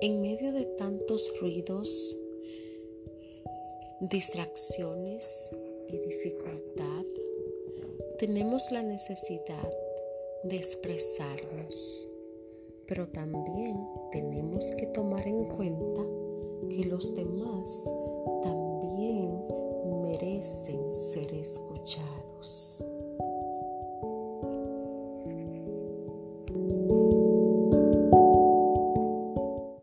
En medio de tantos ruidos, distracciones y dificultad, tenemos la necesidad de expresarnos, pero también tenemos que tomar en cuenta que los demás también merecen ser escuchados.